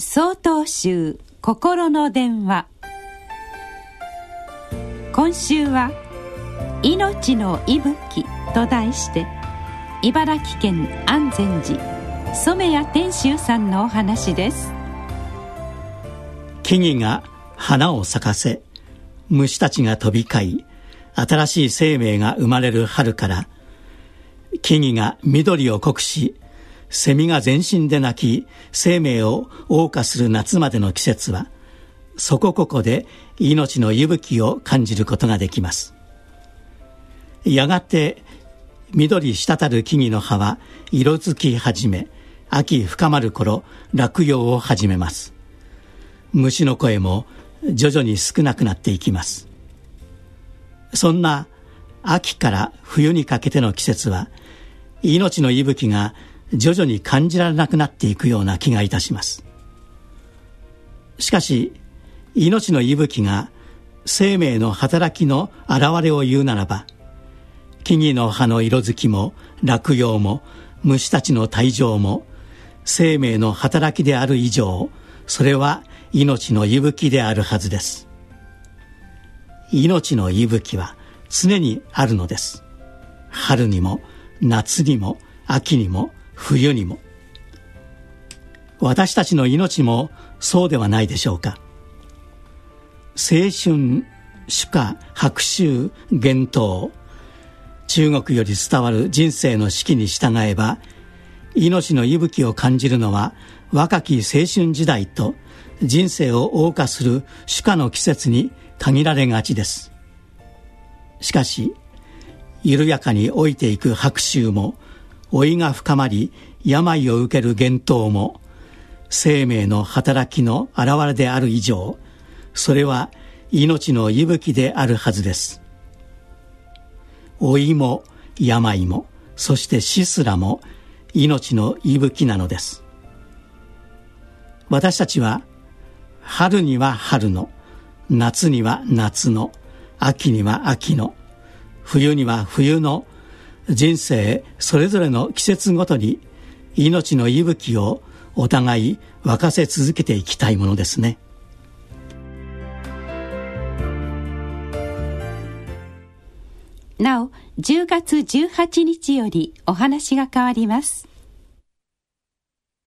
総統集心の電話。今週は「命の息吹」と題して茨城県安全寺染谷天秀さんのお話です。木々が花を咲かせ虫たちが飛び交い新しい生命が生まれる春から木々が緑を濃くしセミが全身で鳴き生命を謳歌する夏までの季節はそこここで命の息吹を感じることができます。やがて緑滴る木々の葉は色づき始め秋深まる頃落葉を始めます。虫の声も徐々に少なくなっていきます。そんな秋から冬にかけての季節は命の息吹が徐々に感じられなくなっていくような気がいたします。しかし命の息吹が生命の働きの表れを言うならば木々の葉の色づきも落葉も虫たちの退場も生命の働きである以上それは命の息吹であるはずです。命の息吹は常にあるのです。春にも夏にも秋にも冬にも。私たちの命もそうではないでしょうか。青春主歌白秋幻冬中国より伝わる人生の四季に従えば命の息吹を感じるのは若き青春時代と人生を謳歌する主歌の季節に限られがちです。しかし緩やかに老いていく白秋も老いが深まり病を受ける幻冬も生命の働きの表れである以上それは命の息吹であるはずです。老いも病もそして死すらも命の息吹なのです。私たちは春には春の夏には夏の秋には秋の冬には冬の人生それぞれの季節ごとに命の息吹をお互い沸かせ続けていきたいものですね。なお10月18日よりお話が変わります。